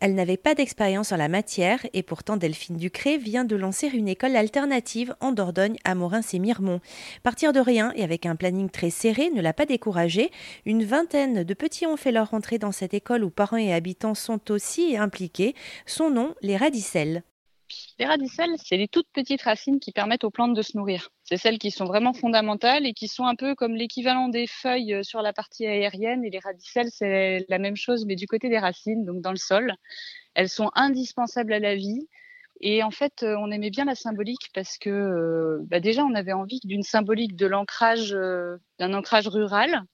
Elle n'avait pas d'expérience en la matière et pourtant Delphine Ducré vient de lancer une école alternative en Dordogne à Morins et Miremont. Partir de rien et avec un planning très serré ne l'a pas découragée. Une vingtaine de petits ont fait leur entrée dans cette école où parents et habitants sont aussi impliqués. Son nom, les radicelles. Les radicelles, c'est les toutes petites racines qui permettent aux plantes de se nourrir. C'est celles qui sont vraiment fondamentales et qui sont un peu comme l'équivalent des feuilles euh, sur la partie aérienne. Et les radicelles, c'est la même chose, mais du côté des racines, donc dans le sol. Elles sont indispensables à la vie. Et en fait, euh, on aimait bien la symbolique parce que euh, bah déjà, on avait envie d'une symbolique de l'ancrage, d'un ancrage rural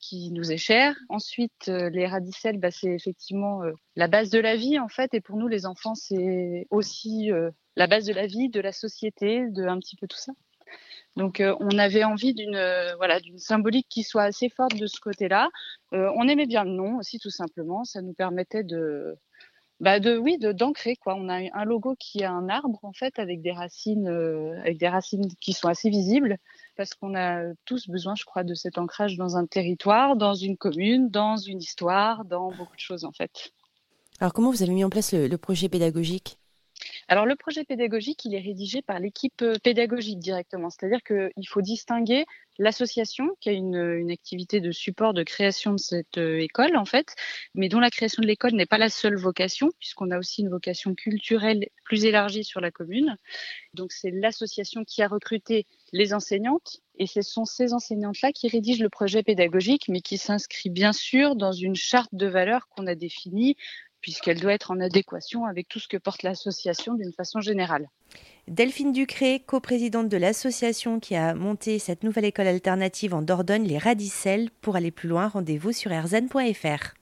qui nous est cher. Ensuite, euh, les radicelles, bah, c'est effectivement euh, la base de la vie en fait. Et pour nous, les enfants, c'est aussi euh, la base de la vie, de la société, de un petit peu tout ça. Donc, on avait envie d'une voilà symbolique qui soit assez forte de ce côté-là. on aimait bien le nom aussi, tout simplement. Ça nous permettait de bah de oui de d'ancrer quoi on a un logo qui a un arbre en fait avec des racines avec des racines qui sont assez visibles parce qu'on a tous besoin je crois de cet ancrage dans un territoire dans une commune dans une histoire dans beaucoup de choses en fait. Alors comment vous avez mis en place le projet pédagogique? Alors le projet pédagogique, il est rédigé par l'équipe euh, pédagogique directement, c'est-à-dire qu'il faut distinguer l'association qui a une, activité de support de création de cette euh, école en fait, mais dont la création de l'école n'est pas la seule vocation, puisqu'on a aussi une vocation culturelle plus élargie sur la commune. Donc c'est l'association qui a recruté les enseignantes et ce sont ces enseignantes-là qui rédigent le projet pédagogique, mais qui s'inscrit bien sûr dans une charte de valeurs qu'on a définie puisqu'elle doit être en adéquation avec tout ce que porte l'association d'une façon générale. Delphine Ducré, coprésidente de l'association qui a monté cette nouvelle école alternative en Dordogne, les Radicelles. Pour aller plus loin, rendez-vous sur rzn.fr.